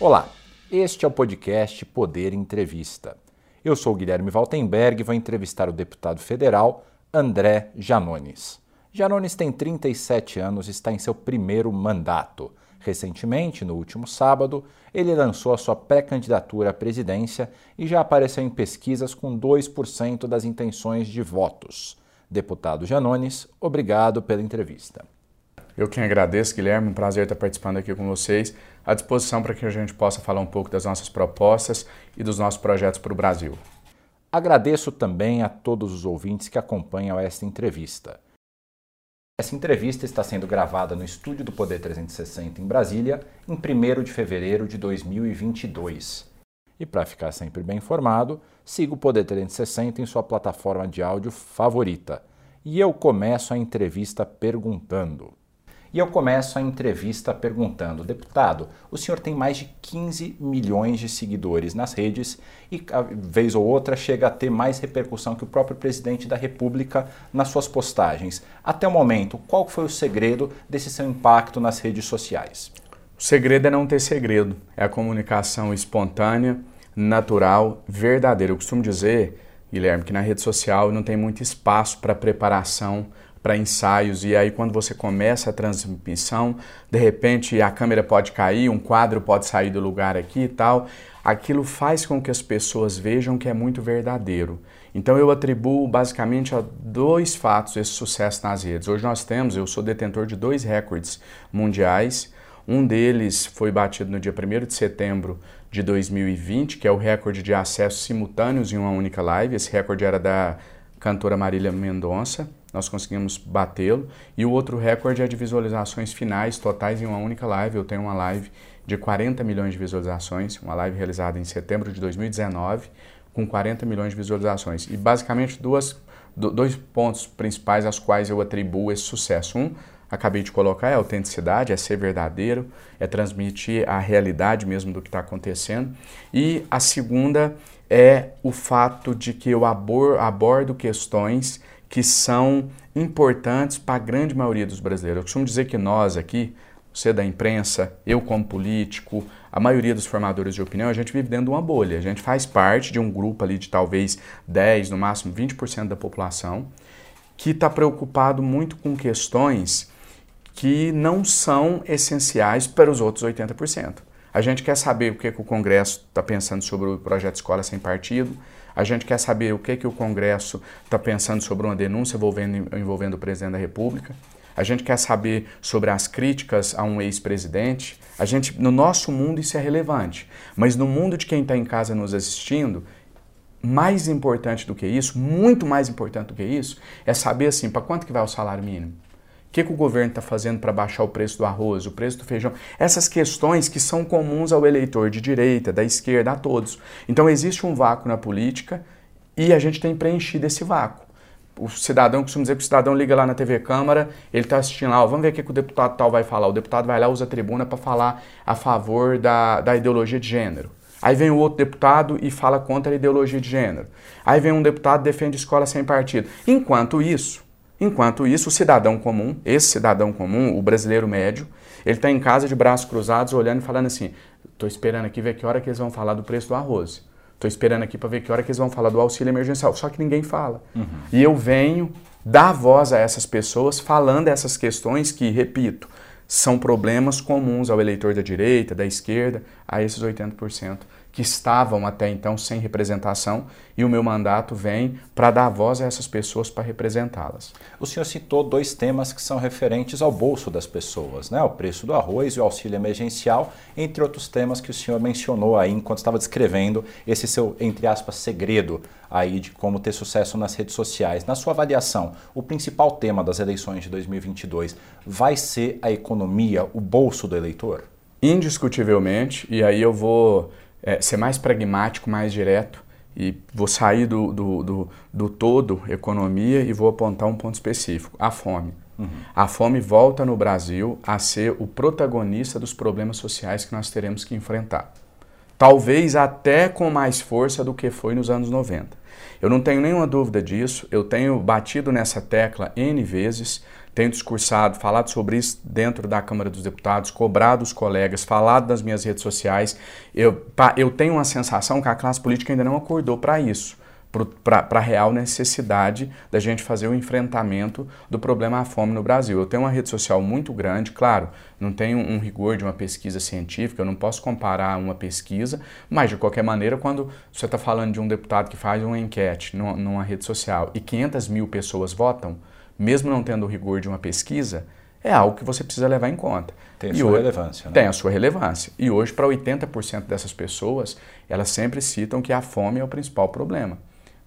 Olá, este é o podcast Poder Entrevista. Eu sou Guilherme Valtenberg e vou entrevistar o deputado federal André Janones. Janones tem 37 anos e está em seu primeiro mandato. Recentemente, no último sábado, ele lançou a sua pré-candidatura à presidência e já apareceu em pesquisas com 2% das intenções de votos. Deputado Janones, obrigado pela entrevista. Eu quem agradeço, Guilherme, um prazer estar participando aqui com vocês, à disposição para que a gente possa falar um pouco das nossas propostas e dos nossos projetos para o Brasil. Agradeço também a todos os ouvintes que acompanham esta entrevista. Essa entrevista está sendo gravada no estúdio do Poder 360 em Brasília, em 1 de fevereiro de 2022. E para ficar sempre bem informado, siga o Poder 360 em sua plataforma de áudio favorita. E eu começo a entrevista perguntando: e eu começo a entrevista perguntando: deputado, o senhor tem mais de 15 milhões de seguidores nas redes e, vez ou outra, chega a ter mais repercussão que o próprio presidente da República nas suas postagens. Até o momento, qual foi o segredo desse seu impacto nas redes sociais? O segredo é não ter segredo, é a comunicação espontânea, natural, verdadeira. Eu costumo dizer, Guilherme, que na rede social não tem muito espaço para preparação para ensaios e aí quando você começa a transmissão, de repente a câmera pode cair, um quadro pode sair do lugar aqui e tal. Aquilo faz com que as pessoas vejam que é muito verdadeiro. Então eu atribuo basicamente a dois fatos esse sucesso nas redes. Hoje nós temos, eu sou detentor de dois recordes mundiais. Um deles foi batido no dia 1 de setembro de 2020, que é o recorde de acessos simultâneos em uma única live. Esse recorde era da cantora Marília Mendonça nós conseguimos batê-lo. E o outro recorde é de visualizações finais totais em uma única live. Eu tenho uma live de 40 milhões de visualizações, uma live realizada em setembro de 2019, com 40 milhões de visualizações. E basicamente duas, dois pontos principais aos quais eu atribuo esse sucesso. Um, acabei de colocar, é autenticidade, é ser verdadeiro, é transmitir a realidade mesmo do que está acontecendo. E a segunda é o fato de que eu abordo questões que são importantes para a grande maioria dos brasileiros. Eu costumo dizer que nós aqui, você da imprensa, eu como político, a maioria dos formadores de opinião, a gente vive dentro de uma bolha. A gente faz parte de um grupo ali de talvez 10, no máximo 20% da população, que está preocupado muito com questões que não são essenciais para os outros 80%. A gente quer saber o que, que o Congresso está pensando sobre o projeto Escola Sem Partido, a gente quer saber o que, que o Congresso está pensando sobre uma denúncia envolvendo, envolvendo o presidente da República. A gente quer saber sobre as críticas a um ex-presidente. A gente, no nosso mundo isso é relevante, mas no mundo de quem está em casa nos assistindo, mais importante do que isso, muito mais importante do que isso, é saber assim, para quanto que vai o salário mínimo? O que, que o governo está fazendo para baixar o preço do arroz, o preço do feijão? Essas questões que são comuns ao eleitor de direita, da esquerda, a todos. Então existe um vácuo na política e a gente tem preenchido esse vácuo. O cidadão, costumo dizer que o cidadão liga lá na TV Câmara, ele está assistindo lá, ó, vamos ver o que, que o deputado tal vai falar. O deputado vai lá, usa a tribuna para falar a favor da, da ideologia de gênero. Aí vem o outro deputado e fala contra a ideologia de gênero. Aí vem um deputado e defende escola sem partido. Enquanto isso, Enquanto isso, o cidadão comum, esse cidadão comum, o brasileiro médio, ele está em casa de braços cruzados, olhando e falando assim: estou esperando aqui ver que hora que eles vão falar do preço do arroz. Estou esperando aqui para ver que hora que eles vão falar do auxílio emergencial. Só que ninguém fala. Uhum. E eu venho dar voz a essas pessoas falando essas questões que, repito, são problemas comuns ao eleitor da direita, da esquerda, a esses 80% que estavam até então sem representação e o meu mandato vem para dar voz a essas pessoas para representá-las. O senhor citou dois temas que são referentes ao bolso das pessoas, né? O preço do arroz e o auxílio emergencial, entre outros temas que o senhor mencionou aí enquanto estava descrevendo esse seu entre aspas segredo aí de como ter sucesso nas redes sociais. Na sua avaliação, o principal tema das eleições de 2022 vai ser a economia, o bolso do eleitor? Indiscutivelmente, e aí eu vou é, ser mais pragmático, mais direto e vou sair do, do, do, do, todo economia e vou apontar um ponto específico: a fome. Uhum. A fome volta no Brasil a ser o protagonista dos problemas sociais que nós teremos que enfrentar. Talvez até com mais força do que foi nos anos 90. Eu não tenho nenhuma dúvida disso, eu tenho batido nessa tecla N vezes, tenho discursado, falado sobre isso dentro da Câmara dos Deputados, cobrado os colegas, falado nas minhas redes sociais. Eu, eu tenho uma sensação que a classe política ainda não acordou para isso para a real necessidade da gente fazer o enfrentamento do problema da fome no Brasil. Eu tenho uma rede social muito grande, claro, não tenho um rigor de uma pesquisa científica, eu não posso comparar uma pesquisa, mas de qualquer maneira, quando você está falando de um deputado que faz uma enquete numa, numa rede social e 500 mil pessoas votam, mesmo não tendo o rigor de uma pesquisa, é algo que você precisa levar em conta. Tem a e sua hoje, relevância. Né? Tem a sua relevância. E hoje, para 80% dessas pessoas, elas sempre citam que a fome é o principal problema.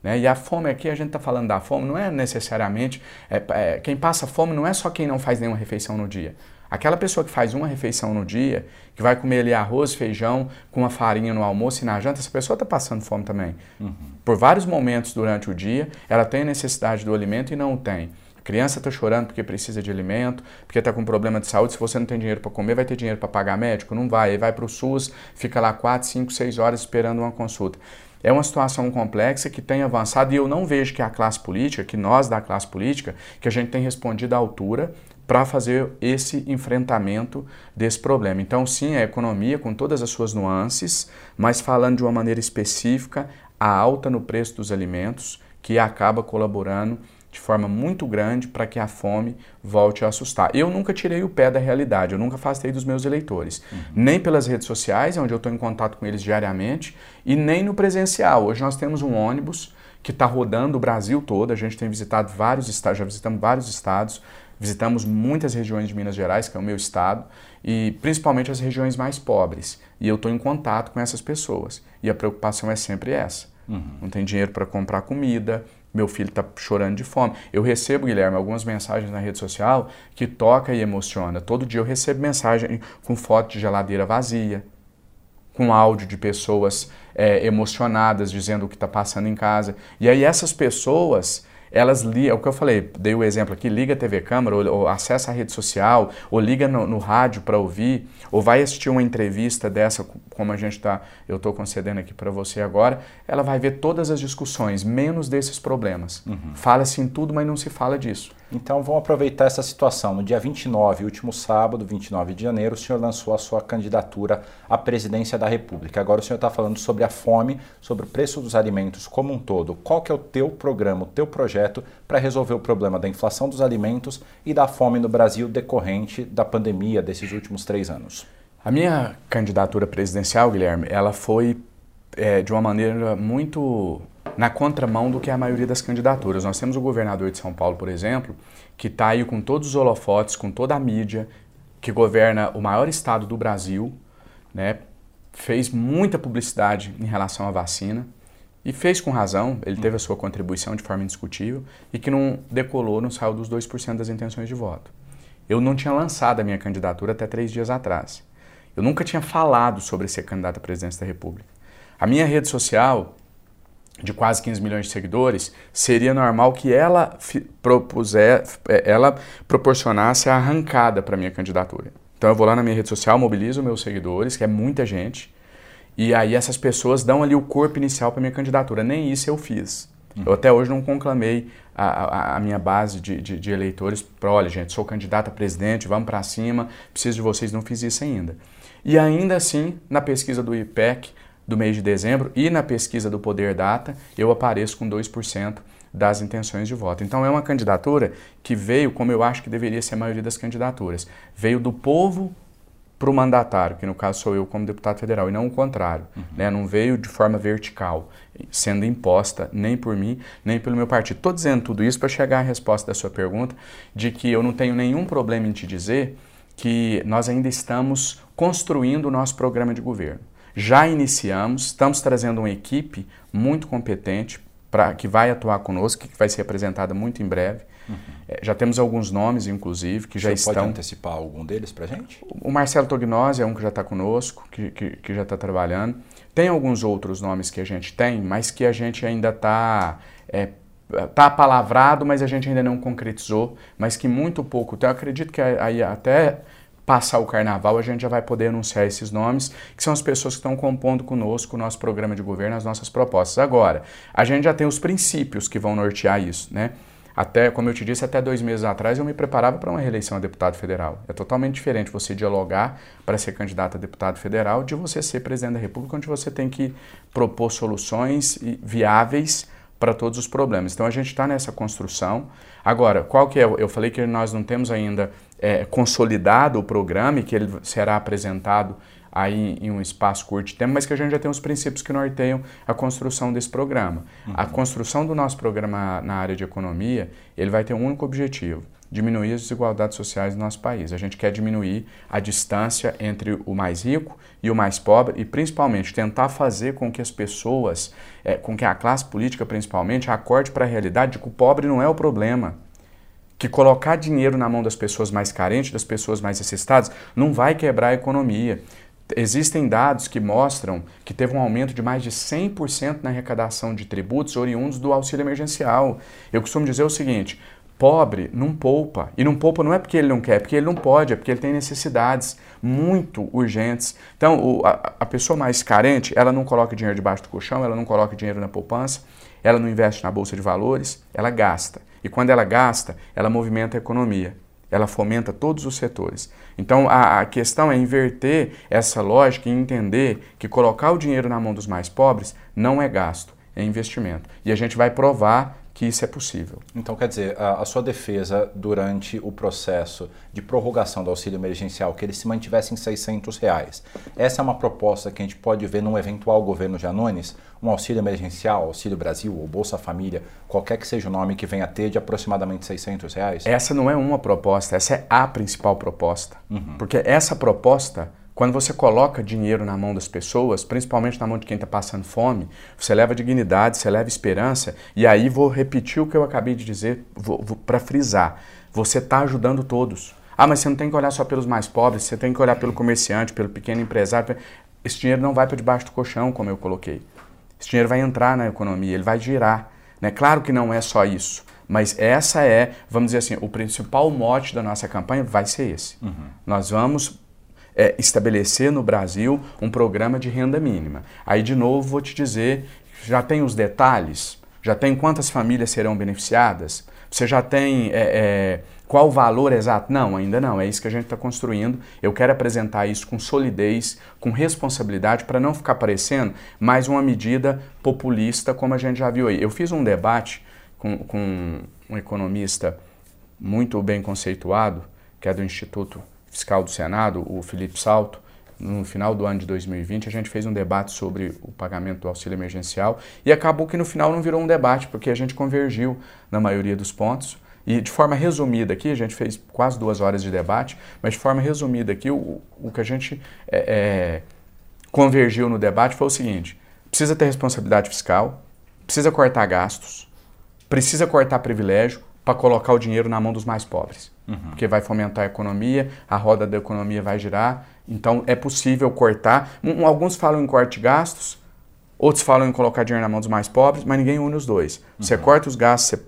Né? E a fome aqui, a gente está falando da fome, não é necessariamente. É, é, quem passa fome não é só quem não faz nenhuma refeição no dia. Aquela pessoa que faz uma refeição no dia, que vai comer ali arroz, feijão, com uma farinha no almoço e na janta, essa pessoa está passando fome também. Uhum. Por vários momentos durante o dia, ela tem necessidade do alimento e não o tem. Criança está chorando porque precisa de alimento, porque está com problema de saúde. Se você não tem dinheiro para comer, vai ter dinheiro para pagar médico? Não vai. Ele vai para o SUS, fica lá 4, 5, 6 horas esperando uma consulta. É uma situação complexa que tem avançado e eu não vejo que a classe política, que nós da classe política, que a gente tem respondido à altura para fazer esse enfrentamento desse problema. Então, sim, a economia com todas as suas nuances, mas falando de uma maneira específica, a alta no preço dos alimentos, que acaba colaborando de forma muito grande para que a fome volte a assustar. Eu nunca tirei o pé da realidade, eu nunca afastei dos meus eleitores, uhum. nem pelas redes sociais, onde eu estou em contato com eles diariamente, e nem no presencial. Hoje nós temos um ônibus que está rodando o Brasil todo, a gente tem visitado vários estados, já visitamos vários estados, visitamos muitas regiões de Minas Gerais, que é o meu estado, e principalmente as regiões mais pobres. E eu estou em contato com essas pessoas. E a preocupação é sempre essa. Uhum. Não tem dinheiro para comprar comida, meu filho está chorando de fome. Eu recebo, Guilherme, algumas mensagens na rede social que toca e emociona. Todo dia eu recebo mensagem com foto de geladeira vazia, com áudio de pessoas é, emocionadas dizendo o que está passando em casa. E aí essas pessoas elas ligam, é o que eu falei, dei o exemplo aqui, liga a TV Câmara, ou, ou acessa a rede social, ou liga no, no rádio para ouvir, ou vai assistir uma entrevista dessa, como a gente está, eu estou concedendo aqui para você agora, ela vai ver todas as discussões, menos desses problemas. Uhum. Fala-se em tudo, mas não se fala disso. Então vamos aproveitar essa situação. No dia 29, último sábado, 29 de janeiro, o senhor lançou a sua candidatura à presidência da República. Agora o senhor está falando sobre a fome, sobre o preço dos alimentos como um todo. Qual que é o teu programa, o teu projeto para resolver o problema da inflação dos alimentos e da fome no Brasil decorrente da pandemia desses últimos três anos? A minha candidatura presidencial, Guilherme, ela foi é, de uma maneira muito na contramão do que a maioria das candidaturas. Nós temos o governador de São Paulo, por exemplo, que está aí com todos os holofotes, com toda a mídia, que governa o maior estado do Brasil, né? fez muita publicidade em relação à vacina e fez com razão, ele teve a sua contribuição de forma indiscutível e que não decolou, não saiu dos 2% das intenções de voto. Eu não tinha lançado a minha candidatura até três dias atrás. Eu nunca tinha falado sobre ser candidato à presidência da República. A minha rede social, de quase 15 milhões de seguidores, seria normal que ela propuser, é, ela proporcionasse a arrancada para minha candidatura. Então eu vou lá na minha rede social, mobilizo meus seguidores, que é muita gente, e aí essas pessoas dão ali o corpo inicial para minha candidatura. Nem isso eu fiz. Uhum. Eu até hoje não conclamei a, a, a minha base de, de, de eleitores para, olha gente, sou candidato a presidente, vamos para cima, preciso de vocês, não fiz isso ainda. E ainda assim, na pesquisa do IPEC, do mês de dezembro e na pesquisa do Poder Data, eu apareço com 2% das intenções de voto. Então é uma candidatura que veio, como eu acho que deveria ser a maioria das candidaturas, veio do povo para o mandatário, que no caso sou eu como deputado federal, e não o contrário. Uhum. Né? Não veio de forma vertical, sendo imposta nem por mim, nem pelo meu partido. Estou dizendo tudo isso para chegar à resposta da sua pergunta, de que eu não tenho nenhum problema em te dizer que nós ainda estamos construindo o nosso programa de governo. Já iniciamos, estamos trazendo uma equipe muito competente para que vai atuar conosco, que vai ser apresentada muito em breve. Uhum. É, já temos alguns nomes, inclusive, que já Você estão. Pode antecipar algum deles para gente? O Marcelo Tognose é um que já está conosco, que, que, que já está trabalhando. Tem alguns outros nomes que a gente tem, mas que a gente ainda está é, tá palavrado, mas a gente ainda não concretizou, mas que muito pouco. Então eu acredito que aí até passar o carnaval, a gente já vai poder anunciar esses nomes, que são as pessoas que estão compondo conosco o nosso programa de governo, as nossas propostas. Agora, a gente já tem os princípios que vão nortear isso, né? até, como eu te disse, até dois meses atrás eu me preparava para uma reeleição a deputado federal. É totalmente diferente você dialogar para ser candidato a deputado federal de você ser presidente da República, onde você tem que propor soluções viáveis para todos os problemas. Então a gente está nessa construção. Agora, qual que é? Eu falei que nós não temos ainda é, consolidado o programa e que ele será apresentado aí em um espaço curto de tempo, mas que a gente já tem os princípios que norteiam a construção desse programa. Uhum. A construção do nosso programa na área de economia, ele vai ter um único objetivo, diminuir as desigualdades sociais do nosso país. A gente quer diminuir a distância entre o mais rico e o mais pobre e, principalmente, tentar fazer com que as pessoas, é, com que a classe política, principalmente, acorde para a realidade de que o pobre não é o problema. Que colocar dinheiro na mão das pessoas mais carentes, das pessoas mais necessitadas, não vai quebrar a economia. Existem dados que mostram que teve um aumento de mais de 100% na arrecadação de tributos oriundos do auxílio emergencial. Eu costumo dizer o seguinte: pobre não poupa. E não poupa não é porque ele não quer, é porque ele não pode, é porque ele tem necessidades muito urgentes. Então, o, a, a, pessoa mais carente, ela não coloca dinheiro debaixo do colchão, ela não coloca dinheiro na poupança, ela não investe na bolsa de valores, ela gasta. E quando ela gasta, ela movimenta a economia ela fomenta todos os setores. Então a, a, questão é inverter essa lógica e entender que colocar o dinheiro na mão dos mais pobres não é gasto, é investimento. E a gente vai provar que isso é possível. Então, quer dizer, a, a, sua defesa durante o processo de prorrogação do auxílio emergencial, que ele se mantivesse em 600 reais, essa é uma proposta que a gente pode ver num eventual governo Janones, um auxílio emergencial, Auxílio Brasil ou Bolsa Família, qualquer que seja o nome que venha a ter, de aproximadamente 600 reais? Essa não é uma proposta, essa é a principal proposta. Uhum. Porque essa proposta quando você coloca dinheiro na mão das pessoas, principalmente na mão de quem está passando fome, você leva dignidade, você leva esperança. E aí vou repetir o que eu acabei de dizer para frisar. Você está ajudando todos. Ah, mas você não tem que olhar só pelos mais pobres, você tem que olhar pelo comerciante, pelo pequeno empresário. Esse dinheiro não vai para debaixo do colchão, como eu coloquei. Esse dinheiro vai entrar na economia, ele vai girar. Né? Claro que não é só isso, mas essa é, vamos dizer assim, o principal mote da nossa campanha vai ser esse. Uhum. Nós vamos é, estabelecer no Brasil um programa de renda mínima. Aí, de novo, vou te dizer, já tem os detalhes? Já tem quantas famílias serão beneficiadas? Você já tem é, é, qual o valor exato? Não, ainda não. É isso que a gente está construindo. Eu quero apresentar isso com solidez, com responsabilidade, para não ficar parecendo mais uma medida populista, como a gente já viu aí. Eu fiz um debate com, com um economista muito bem conceituado, que é do Instituto fiscal do Senado, o Felipe Salto, no final do ano de 2020, a gente fez um debate sobre o pagamento do auxílio emergencial e acabou que no final não virou um debate, porque a gente convergiu na maioria dos pontos. E de forma resumida aqui, a gente fez quase duas horas de debate, mas de forma resumida aqui, o, o que a gente é, é, convergiu no debate foi o seguinte: precisa ter responsabilidade fiscal, precisa cortar gastos, precisa cortar privilégio para colocar o dinheiro na mão dos mais pobres uhum. porque vai fomentar a economia, a roda da economia vai girar. Então é possível cortar. Um, alguns falam em corte de gastos, outros falam em colocar dinheiro na mão dos mais pobres, mas ninguém une os dois. Uhum. Você corta os gastos,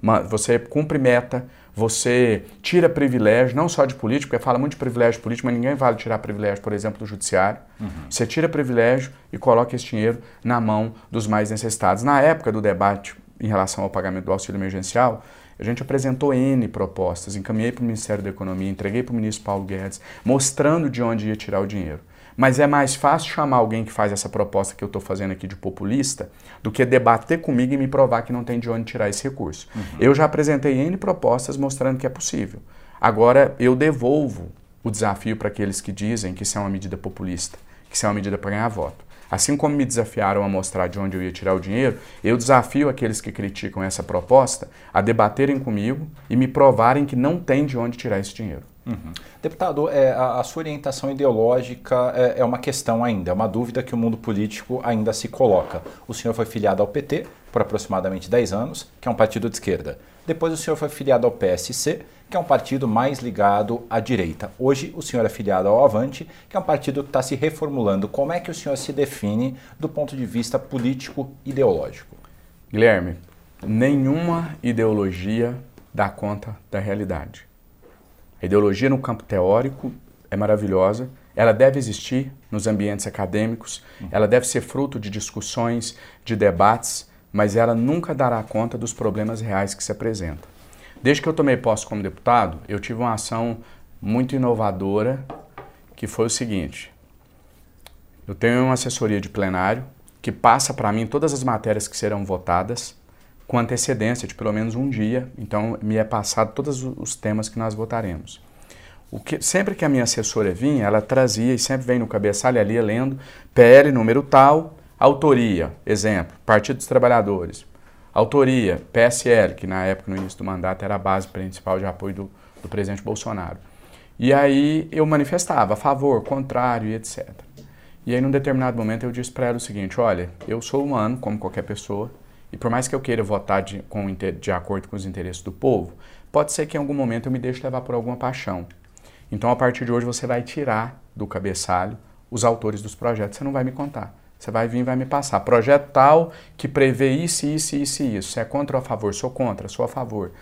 você, você cumpre meta, você tira privilégio, não só de político, porque fala muito de privilégio político, mas ninguém vale tirar privilégio, por exemplo, do judiciário. Uhum. Você tira privilégio e coloca esse dinheiro na mão dos mais necessitados. Na época do debate em relação ao pagamento do auxílio emergencial, a gente apresentou N propostas, encaminhei para o Ministério da Economia, entreguei para o ministro Paulo Guedes, mostrando de onde ia tirar o dinheiro. Mas é mais fácil chamar alguém que faz essa proposta que eu estou fazendo aqui de populista do que debater comigo e me provar que não tem de onde tirar esse recurso. Uhum. Eu já apresentei N propostas mostrando que é possível. Agora eu devolvo o desafio para aqueles que dizem que isso é uma medida populista, que isso é uma medida para ganhar voto. Assim como me desafiaram a mostrar de onde eu ia tirar o dinheiro, eu desafio aqueles que criticam essa proposta a debaterem comigo e me provarem que não tem de onde tirar esse dinheiro. Uhum. Deputado, é, a, a, sua orientação ideológica é, é, uma questão ainda, é uma dúvida que o mundo político ainda se coloca. O senhor foi filiado ao PT por aproximadamente 10 anos, que é um partido de esquerda. Depois o senhor foi filiado ao PSC, que é um partido mais ligado à direita. Hoje o senhor é filiado ao Avante, que é um partido que está se reformulando. Como é que o senhor se define do ponto de vista político-ideológico? Guilherme, nenhuma ideologia dá conta da realidade. A ideologia no campo teórico é maravilhosa, ela deve existir nos ambientes acadêmicos, ela deve ser fruto de discussões, de debates, mas ela nunca dará conta dos problemas reais que se apresentam. Desde que eu tomei posse como deputado, eu tive uma ação muito inovadora, que foi o seguinte: eu tenho uma assessoria de plenário que passa para mim todas as matérias que serão votadas com antecedência de pelo menos um dia, então me é passado todos os temas que nós votaremos. O que, sempre que a minha assessora vinha, ela trazia e sempre vem no cabeçalho ali lendo PL número tal, autoria, exemplo, Partido dos Trabalhadores, autoria, PSL, que na época, no início do mandato, era a base principal de apoio do, do presidente Bolsonaro. E aí eu manifestava a favor, contrário e etc. E aí, num determinado momento, eu disse para ela o seguinte: olha, eu sou humano, como qualquer pessoa, e por mais que eu queira votar de, com, de acordo com os interesses do povo, pode ser que em algum momento eu me deixe levar por alguma paixão. Então, a partir de hoje, você vai tirar do cabeçalho os autores dos projetos. Você não vai me contar. Você vai vir e vai me passar. Projeto tal que prevê isso, isso, isso e isso. Você é contra ou a favor? Sou contra, sou a favor.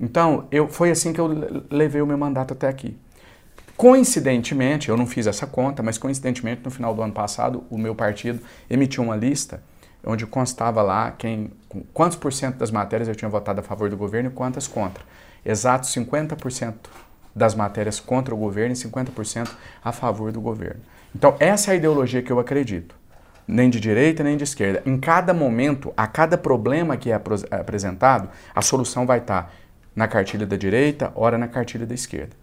Então, eu, foi assim que eu levei o meu mandato até aqui. Coincidentemente, eu não fiz essa conta, mas coincidentemente, no final do ano passado, o meu partido emitiu uma lista onde constava lá quem, quantos por cento das matérias eu tinha votado a favor do governo e quantas contra. Exato 50% das matérias contra o governo e 50% a favor do governo. Então, essa é a ideologia que eu acredito. Nem de direita, nem de esquerda. Em cada momento, a cada problema que é apresentado, a solução vai estar na cartilha da direita, ora na cartilha da esquerda.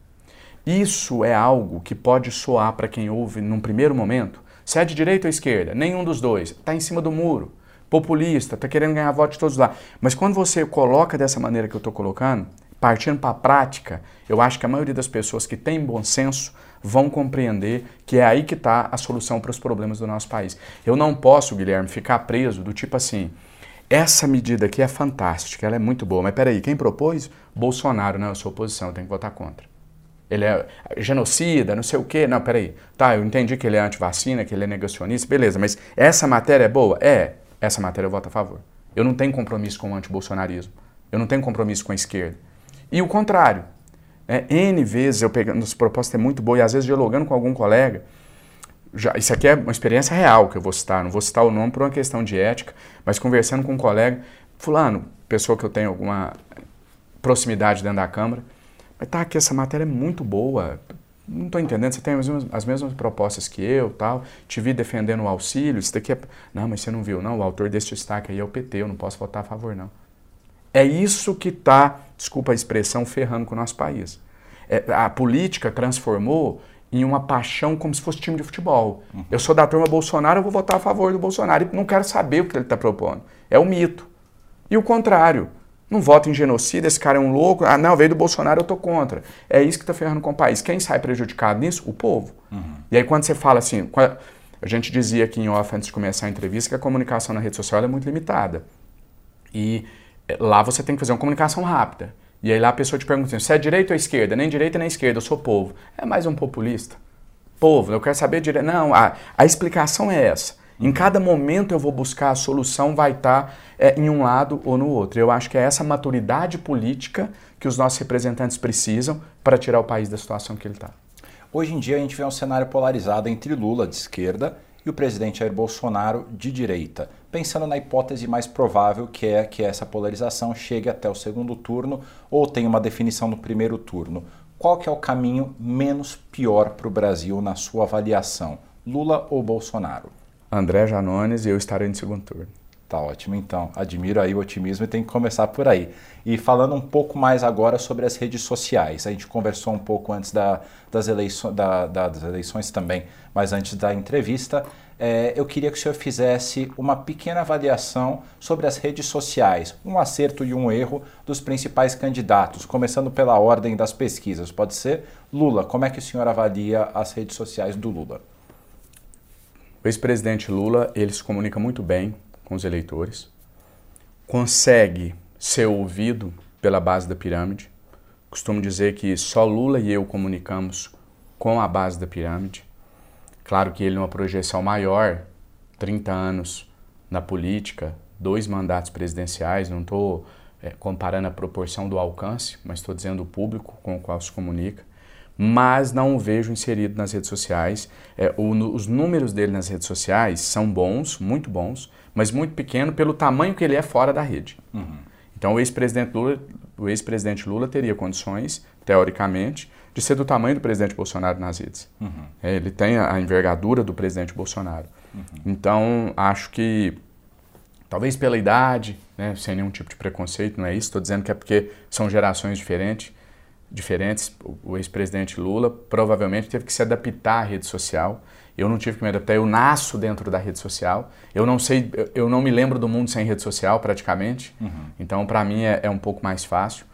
Isso é algo que pode soar para quem ouve num primeiro momento. Se é de direita ou esquerda, nenhum dos dois, está em cima do muro, populista, está querendo ganhar voto de todos lá. Mas quando você coloca dessa maneira que eu estou colocando, partindo para a prática, eu acho que a maioria das pessoas que têm bom senso vão compreender que é aí que está a solução para os problemas do nosso país. Eu não posso, Guilherme, ficar preso do tipo assim, essa medida aqui é fantástica, ela é muito boa, mas peraí, quem propôs? Bolsonaro, não, eu sou oposição, eu tenho que votar contra. Ele é genocida, não sei o quê. Não, peraí. Tá, eu entendi que ele é anti-vacina, que ele é negacionista, beleza, mas essa matéria é boa? É. Essa matéria eu voto a favor. Eu não tenho compromisso com o antibolsonarismo. Eu não tenho compromisso com a esquerda. E o contrário. É, N vezes eu pegando, essa proposta é muito boa e às vezes dialogando com algum colega, já, isso aqui é uma experiência real que eu vou citar, não vou citar o nome por uma questão de ética, mas conversando com um colega, fulano, pessoa que eu tenho alguma proximidade dentro da Câmara, mas tá aqui, essa matéria é muito boa, não estou entendendo, você tem as mesmas, as mesmas, propostas que eu, tal, te vi defendendo o auxílio, isso daqui é... Não, mas você não viu, não, o autor desse destaque aí é o PT, eu não posso votar a favor, não. É isso que está, desculpa a expressão, ferrando com o nosso país. É, a política transformou em uma paixão como se fosse time de futebol. Uhum. Eu sou da turma Bolsonaro, eu vou votar a favor do Bolsonaro e não quero saber o que ele está propondo. É um mito. E o contrário. Não voto em genocida, esse cara é um louco. Ah, não, veio do Bolsonaro, eu tô contra. É isso que está ferrando com o país. Quem sai prejudicado nisso? O povo. Uhum. E aí quando você fala assim, a gente dizia aqui em off antes de começar a entrevista que a comunicação na rede social é muito limitada. E lá você tem que fazer uma comunicação rápida. E aí lá a pessoa te pergunta assim, você é direita ou esquerda? Nem direita nem esquerda, eu sou povo. É mais um populista. Povo, eu quero saber direito. Não, a, a explicação é essa. Em cada momento eu vou buscar a solução, vai estar é, em um lado ou no outro. Eu acho que é essa maturidade política que os nossos representantes precisam para tirar o país da situação que ele está. Hoje em dia a gente vê um cenário polarizado entre Lula de esquerda e o presidente Jair Bolsonaro de direita, pensando na hipótese mais provável que é que essa polarização chegue até o segundo turno ou tenha uma definição no primeiro turno. Qual que é o caminho menos pior para o Brasil na sua avaliação, Lula ou Bolsonaro? André Janones e eu estarei no segundo turno. Tá ótimo, então. Admiro aí o otimismo e tem que começar por aí. E falando um pouco mais agora sobre as redes sociais. A gente conversou um pouco antes da, das, eleições, da, das eleições também, mas antes da entrevista. É, eu queria que o senhor fizesse uma pequena avaliação sobre as redes sociais, um acerto e um erro dos principais candidatos, começando pela ordem das pesquisas. Pode ser? Lula, como é que o senhor avalia as redes sociais do Lula? O ex-presidente Lula, ele se comunica muito bem, com os eleitores, consegue ser ouvido pela base da pirâmide. Costumo dizer que só Lula e eu comunicamos com a base da pirâmide. Claro que ele numa projeção maior, 30 anos na política, dois mandatos presidenciais, não estou é, comparando a proporção do alcance, mas estou dizendo o público com o qual se comunica mas não o vejo inserido nas redes sociais. É, o, os números dele nas redes sociais são bons, muito bons, mas muito pequeno pelo tamanho que ele é fora da rede. Uhum. Então o ex-presidente Lula, o ex-presidente Lula teria condições, teoricamente, de ser do tamanho do presidente Bolsonaro nas redes. Uhum. É, ele tem a envergadura do presidente Bolsonaro. Uhum. Então acho que talvez pela idade, né, sem nenhum tipo de preconceito, não é isso. Estou dizendo que é porque são gerações diferentes. Diferentes. O ex-presidente Lula provavelmente teve que se adaptar à rede social eu não tive que me adaptar, eu nasço dentro da rede social. Eu não sei, eu não me lembro do mundo sem rede social praticamente. Uhum. Então, para mim é, é, um pouco mais fácil.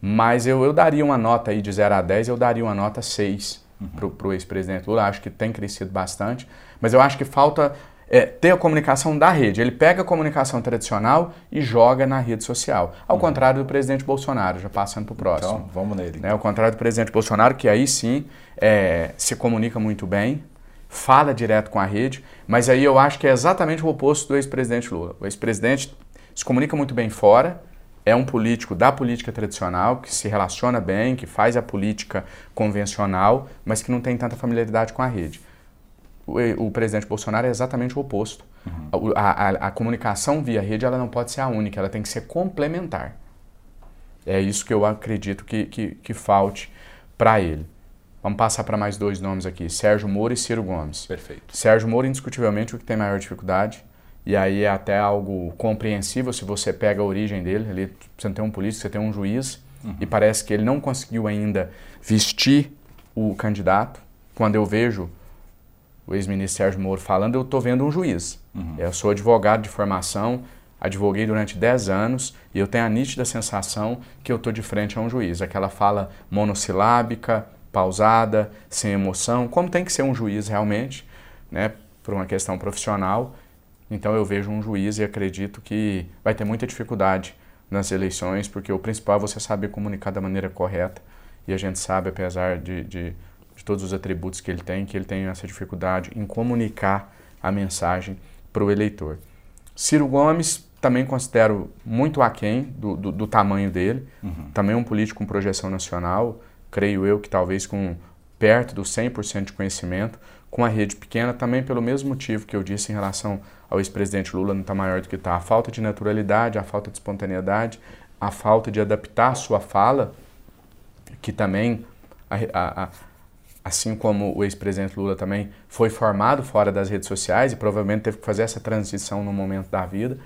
Mas eu, eu daria uma nota aí de 0 a 10, eu daria uma nota 6 uhum. para o ex-presidente Lula. Acho que tem crescido bastante. Mas eu acho que falta é, ter a comunicação da rede. Ele pega a comunicação tradicional e joga na rede social. Ao uhum. contrário do presidente Bolsonaro, já passando para o próximo. Então, vamos nele. Né, ao contrário do presidente Bolsonaro, que aí sim é, se comunica muito bem, fala direto com a rede, mas aí eu acho que é exatamente o oposto do ex-presidente Lula. O ex-presidente se comunica muito bem fora, é um político da política tradicional, que se relaciona bem, que faz a política convencional, mas que não tem tanta familiaridade com a rede. O, o presidente Bolsonaro é exatamente o oposto. Uhum. A, a, a, comunicação via rede ela não pode ser a única, ela tem que ser complementar. É isso que eu acredito que, que, que falte para ele. Vamos passar para mais dois nomes aqui, Sérgio Moro e Ciro Gomes. Perfeito. Sérgio Moro, indiscutivelmente, o que tem maior dificuldade, e aí é até algo compreensível se você pega a origem dele, ali você não tem um político, você tem um juiz, uhum. e parece que ele não conseguiu ainda vestir o candidato. Quando eu vejo o ex-ministro Sérgio Moro falando, eu estou vendo um juiz. Uhum. Eu sou advogado de formação, advoguei durante 10 anos e eu tenho a nítida sensação que eu estou de frente a um juiz. Aquela fala monossilábica, pausada, sem emoção, como tem que ser um juiz realmente, né, por uma questão profissional. Então eu vejo um juiz e acredito que vai ter muita dificuldade nas eleições, porque o principal é você saber comunicar da maneira correta. E a gente sabe, apesar de, de, de todos os atributos que ele tem, que ele tem essa dificuldade em comunicar a mensagem para o eleitor. Ciro Gomes também considero muito aquém do, do, do tamanho dele, uhum. também um político com projeção nacional, creio eu que talvez com perto do 100% de conhecimento, com a rede pequena, também pelo mesmo motivo que eu disse em relação ao ex-presidente Lula não está maior do que está. A falta de naturalidade, a falta de espontaneidade, a falta de adaptar a sua fala, que também, a, a, a, assim como o ex-presidente Lula também foi formado fora das redes sociais e provavelmente teve que fazer essa transição no momento da vida,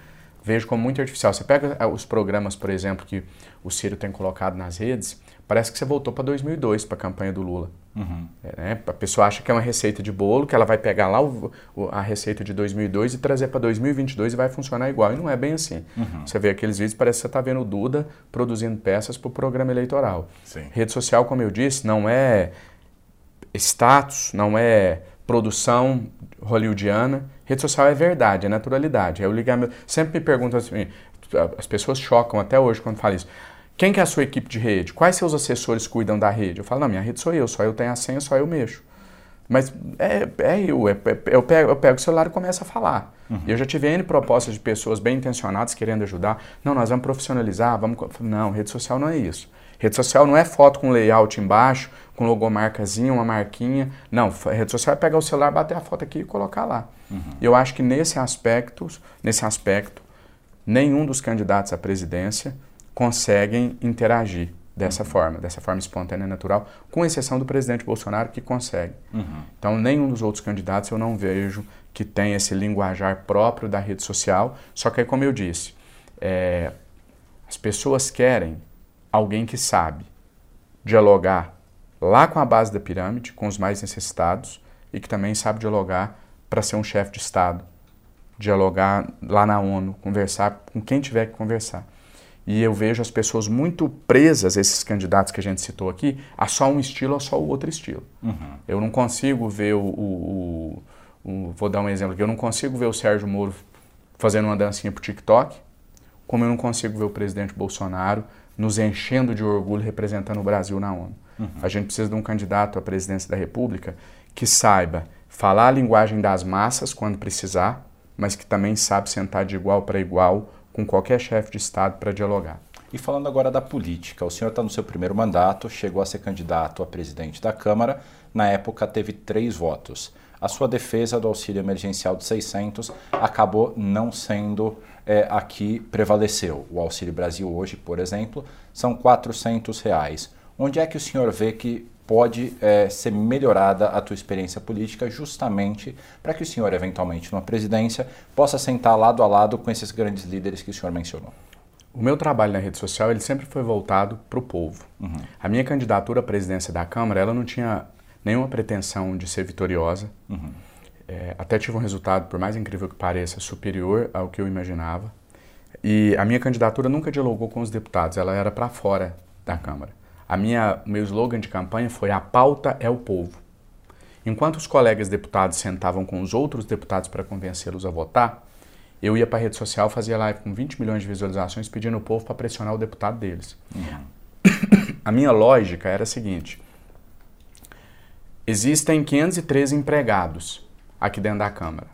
vejo como muito artificial. Você pega eh, os programas, por exemplo, que o Ciro tem colocado nas redes, parece que você voltou para 2002, para a campanha do Lula. Uhum. É, né? A pessoa acha que é uma receita de bolo, que ela vai pegar lá o, o, a receita de 2002 e trazer para 2022 e vai funcionar igual. E não é bem assim. Uhum. Você vê aqueles vídeos, parece que você está vendo o Duda produzindo peças para o programa eleitoral. Sim. Rede social, como eu disse, não é status, não é produção hollywoodiana. Rede social é verdade, é naturalidade. É o ligamento. Sempre me perguntam assim, as pessoas chocam até hoje quando falam isso. Quem que é a sua equipe de rede? Quais seus assessores cuidam da rede? Eu falo, não, minha rede sou eu, só eu tenho a senha, só eu mexo. Mas é, é eu, é, é, eu, pego, eu pego o celular e começo a falar. Uhum. Eu já tive N propostas de pessoas bem intencionadas querendo ajudar. Não, nós vamos profissionalizar, vamos... Não, rede social não é isso. Rede social não é foto com layout embaixo, com logomarcazinha, uma marquinha. Não, rede social é pegar o celular, bater a foto aqui e colocar lá. Uhum. Eu acho que nesse aspecto, nesse aspecto, nenhum dos candidatos à presidência conseguem interagir dessa uhum. forma, dessa forma espontânea e natural, com exceção do presidente Bolsonaro que consegue. Uhum. Então, nenhum dos outros candidatos eu não vejo que tem esse linguajar próprio da rede social. Só que, como eu disse, é, as pessoas querem alguém que sabe dialogar lá com a base da pirâmide, com os mais necessitados, e que também sabe dialogar para ser um chefe de Estado, dialogar lá na ONU, conversar com quem tiver que conversar. E eu vejo as pessoas muito presas, esses candidatos que a gente citou aqui, a só um estilo ou só o outro estilo. Uhum. Eu não consigo ver o, o, o, o, Vou dar um exemplo aqui. Eu não consigo ver o Sérgio Moro fazendo uma dancinha pro TikTok, como eu não consigo ver o presidente Bolsonaro nos enchendo de orgulho representando o Brasil na ONU. Uhum. A gente precisa de um candidato à presidência da República que saiba falar a linguagem das massas quando precisar, mas que também sabe sentar de igual para igual com qualquer chefe de Estado para dialogar. E falando agora da política, o senhor está no seu primeiro mandato, chegou a ser candidato a presidente da Câmara, na época teve três votos. A sua defesa do auxílio emergencial de 600 acabou não sendo é, a que prevaleceu. O Auxílio Brasil hoje, por exemplo, são 400 reais. Onde é que o senhor vê que pode é, ser melhorada a tua experiência política justamente para que o senhor, eventualmente, numa presidência, possa sentar lado a lado com esses grandes líderes que o senhor mencionou? O meu trabalho na rede social ele sempre foi voltado para o povo. Uhum. A minha candidatura à presidência da Câmara ela não tinha nenhuma pretensão de ser vitoriosa. Uhum. É, até tive um resultado, por mais incrível que pareça, superior ao que eu imaginava. E a minha candidatura nunca dialogou com os deputados, ela era para fora da Câmara. A minha meu slogan de campanha foi a pauta é o povo. Enquanto os colegas deputados sentavam com os outros deputados para convencê-los a votar, eu ia para a rede social, fazia live com 20 milhões de visualizações pedindo ao povo para pressionar o deputado deles. Uhum. A minha lógica era a seguinte: existem 513 empregados aqui dentro da Câmara.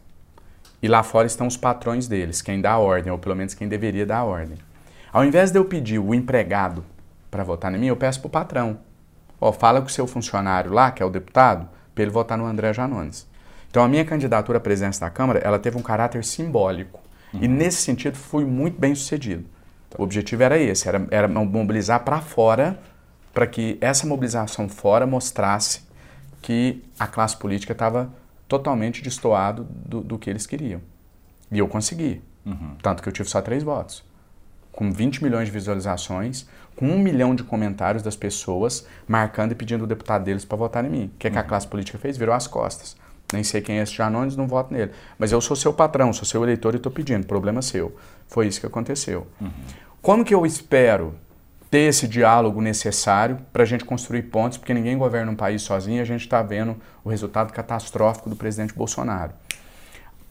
E lá fora estão os patrões deles, quem dá a ordem, ou pelo menos quem deveria dar a ordem. Ao invés de eu pedir o empregado para votar em mim, eu peço para o patrão. Ó, fala com o seu funcionário lá, que é o deputado, para ele votar no André Janones. Então a minha candidatura à presidência da Câmara, ela teve um caráter simbólico. Uhum. E nesse sentido fui muito bem sucedido. Tá. O objetivo era esse, era, era mobilizar para fora, para que essa mobilização fora mostrasse que a classe política estava totalmente destoado do, do, que eles queriam. E eu consegui. Uhum. Tanto que eu tive só três votos. Com 20 milhões de visualizações, com um milhão de comentários das pessoas marcando e pedindo o deputado deles para votar em mim. O que, é que a uhum. classe política fez? Virou as costas. Nem sei quem é esse Janones, não voto nele. Mas eu sou seu patrão, sou seu eleitor e estou pedindo. Problema seu. Foi isso que aconteceu. Uhum. Como que eu espero ter esse diálogo necessário para a gente construir pontes, porque ninguém governa um país sozinho, a gente está vendo o resultado catastrófico do presidente Bolsonaro.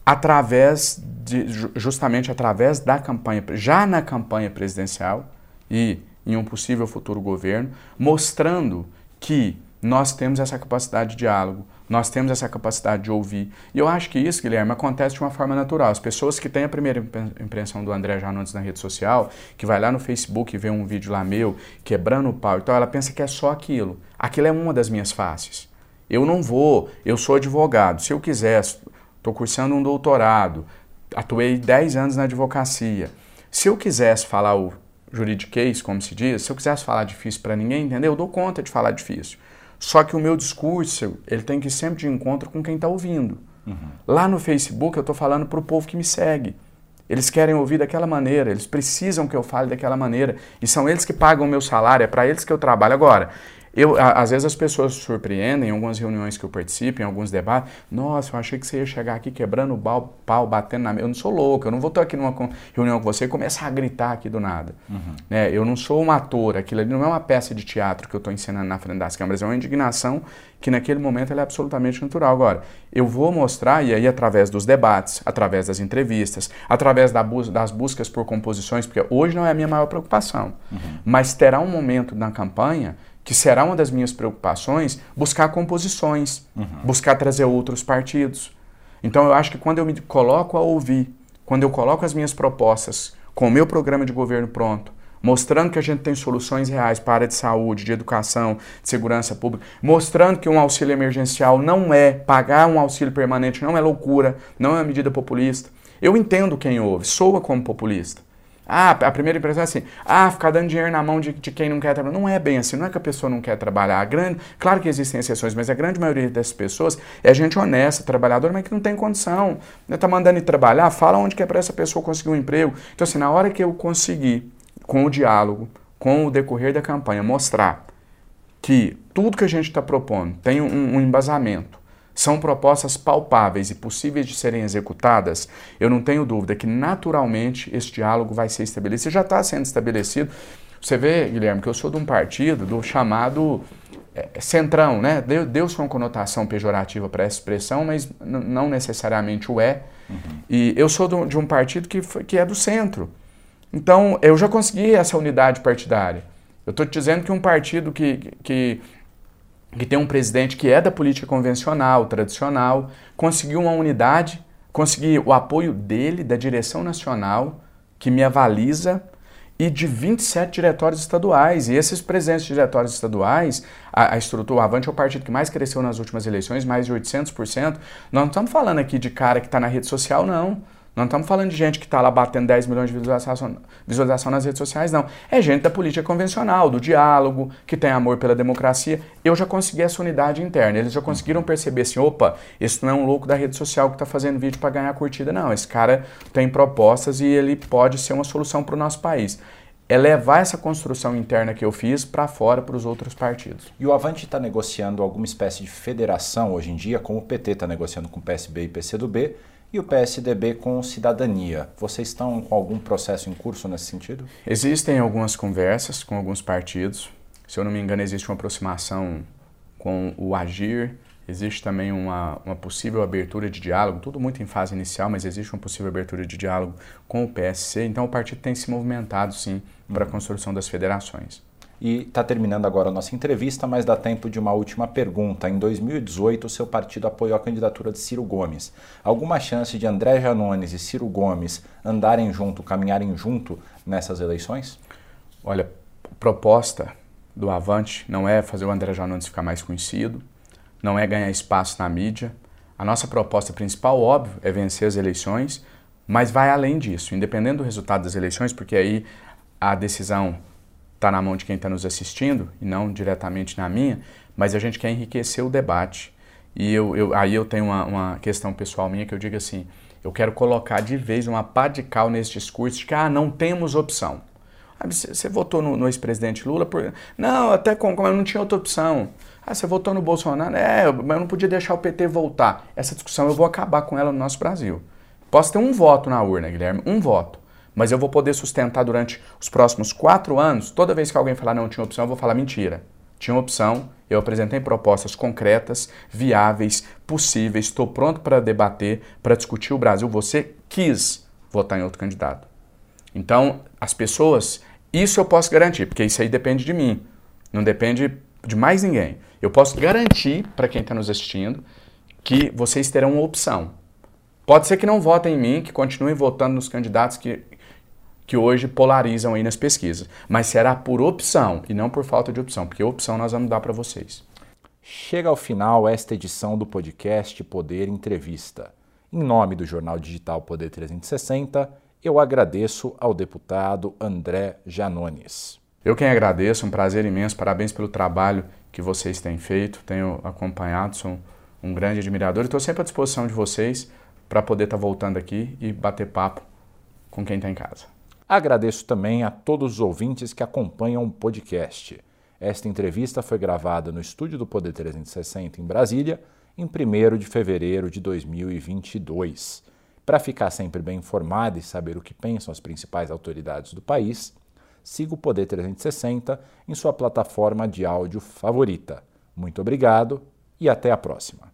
Através de, justamente através da campanha, já na campanha presidencial e em um possível futuro governo, mostrando que nós temos essa capacidade de diálogo, nós temos essa capacidade de ouvir. E eu acho que isso, Guilherme, acontece de uma forma natural. As pessoas que têm a primeira impressão do André Janones na rede social, que vai lá no Facebook e vê um vídeo lá meu, quebrando o pau e tal, ela pensa que é só aquilo. Aquilo é uma das minhas faces. Eu não vou, eu sou advogado. Se eu quiser, estou cursando um doutorado, atuei 10 anos na advocacia. Se eu quisesse falar o juridiquês, como se diz, se eu quisesse falar difícil para ninguém entender, eu dou conta de falar difícil. Só que o meu discurso, ele tem que ir sempre de encontro com quem está ouvindo. Uhum. Lá no Facebook eu estou falando para o povo que me segue. Eles querem ouvir daquela maneira, eles precisam que eu fale daquela maneira. E são eles que pagam o meu salário, é para eles que eu trabalho. Agora, eu, às vezes as pessoas surpreendem em algumas reuniões que eu participo, em alguns debates. Nossa, eu achei que você ia chegar aqui quebrando o pau, pau batendo na mesa. Eu não sou louco, eu não vou estar aqui numa reunião com você e começar a gritar aqui do nada. Uhum. Né? Eu não sou um ator, aquilo ali não é uma peça de teatro que eu estou ensinando na frente das câmeras, é uma indignação que naquele momento é absolutamente natural. Agora, eu vou mostrar, e aí através dos debates, através das entrevistas, através da bus das buscas por composições, porque hoje não é a minha maior preocupação, uhum. mas terá um momento na campanha que será uma das minhas preocupações, buscar composições, uhum. buscar trazer outros partidos. Então eu acho que quando eu me coloco a ouvir, quando eu coloco as minhas propostas com o meu programa de governo pronto, mostrando que a gente tem soluções reais para a área de saúde, de educação, de segurança pública, mostrando que um auxílio emergencial não é pagar um auxílio permanente, não é loucura, não é uma medida populista. Eu entendo quem ouve, soa como populista. Ah, a primeira impressão é assim, ah, ficar dando dinheiro na mão de, de, quem não quer trabalhar. Não é bem assim, não é que a pessoa não quer trabalhar. A grande, claro que existem exceções, mas a grande maioria dessas pessoas é gente honesta, trabalhadora, mas que não tem condição. Está mandando ir trabalhar, fala onde que é para essa pessoa conseguir um emprego. Então, assim, na hora que eu conseguir, com o diálogo, com o decorrer da campanha, mostrar que tudo que a gente está propondo tem um, um embasamento, são propostas palpáveis e possíveis de serem executadas, eu não tenho dúvida que naturalmente esse diálogo vai ser estabelecido. Já está sendo estabelecido. Você vê, Guilherme, que eu sou de um partido do chamado é, centrão, né? Deu-se uma conotação pejorativa para essa expressão, mas não necessariamente o é. Uhum. E eu sou do, de um partido que, foi, que é do centro. Então, eu já consegui essa unidade partidária. Eu estou te dizendo que um partido que, que que tem um presidente que é da política convencional, tradicional, conseguiu uma unidade, conseguiu o apoio dele, da direção nacional, que me avaliza, e de 27 diretórios estaduais. E esses presidentes de diretórios estaduais, a, a estrutura, o Avante é o partido que mais cresceu nas últimas eleições, mais de 800%. Nós não estamos falando aqui de cara que está na rede social, não. Não estamos falando de gente que está lá batendo 10 milhões de visualização, visualização nas redes sociais, não. É gente da política convencional, do diálogo, que tem amor pela democracia. Eu já consegui essa unidade interna. Eles já conseguiram perceber assim: opa, esse não é um louco da rede social que está fazendo vídeo para ganhar curtida, não. Esse cara tem propostas e ele pode ser uma solução para o nosso país é levar essa construção interna que eu fiz para fora para os outros partidos. E o Avante está negociando alguma espécie de federação hoje em dia, como o PT está negociando com o PSB e PCdoB, e o PSDB com cidadania. Vocês estão com algum processo em curso nesse sentido? Existem algumas conversas com alguns partidos. Se eu não me engano, existe uma aproximação com o Agir, existe também uma, uma possível abertura de diálogo, tudo muito em fase inicial, mas existe uma possível abertura de diálogo com o PSC. Então o partido tem se movimentado, sim, para a construção das federações. E está terminando agora a nossa entrevista, mas dá tempo de uma última pergunta. Em 2018, o seu partido apoiou a candidatura de Ciro Gomes. Alguma chance de André Janones e Ciro Gomes andarem junto, caminharem junto nessas eleições? Olha, proposta do Avante não é fazer o André Janones ficar mais conhecido, não é ganhar espaço na mídia. A nossa proposta principal, óbvio, é vencer as eleições, mas vai além disso, independente do resultado das eleições, porque aí a decisão está na mão de quem está nos assistindo e não diretamente na minha, mas a gente quer enriquecer o debate. E eu, eu aí eu tenho uma, uma, questão pessoal minha que eu digo assim: eu quero colocar de vez uma pá de cal nesse discurso de que ah, não temos opção. Você votou no, no ex-presidente Lula por. Não, até com, como eu não tinha outra opção. Ah, você votou no Bolsonaro? É, mas eu não podia deixar o PT voltar. Essa discussão eu vou acabar com ela no nosso Brasil. Posso ter um voto na urna, Guilherme, um voto mas eu vou poder sustentar durante os próximos quatro anos, toda vez que alguém falar não tinha opção, eu vou falar mentira. Tinha opção, eu apresentei propostas concretas, viáveis, possíveis, estou pronto para debater, para discutir o Brasil. Você quis votar em outro candidato. Então, as pessoas, isso eu posso garantir, porque isso aí depende de mim, não depende de mais ninguém. Eu posso garantir para quem está nos assistindo que vocês terão uma opção. Pode ser que não votem em mim, que continuem votando nos candidatos que que hoje polarizam aí nas pesquisas. Mas será por opção e não por falta de opção, porque opção nós vamos dar para vocês. Chega ao final esta edição do podcast Poder Entrevista. Em nome do jornal digital Poder 360, eu agradeço ao deputado André Janones. Eu quem agradeço, um prazer imenso, parabéns pelo trabalho que vocês têm feito, tenho acompanhado, sou um grande admirador e estou sempre à disposição de vocês para poder estar tá voltando aqui e bater papo com quem está em casa. Agradeço também a todos os ouvintes que acompanham o podcast. Esta entrevista foi gravada no estúdio do Poder 360 em Brasília, em 1 de fevereiro de 2022. Para ficar sempre bem informado e saber o que pensam as principais autoridades do país, siga o Poder 360 em sua plataforma de áudio favorita. Muito obrigado e até a próxima.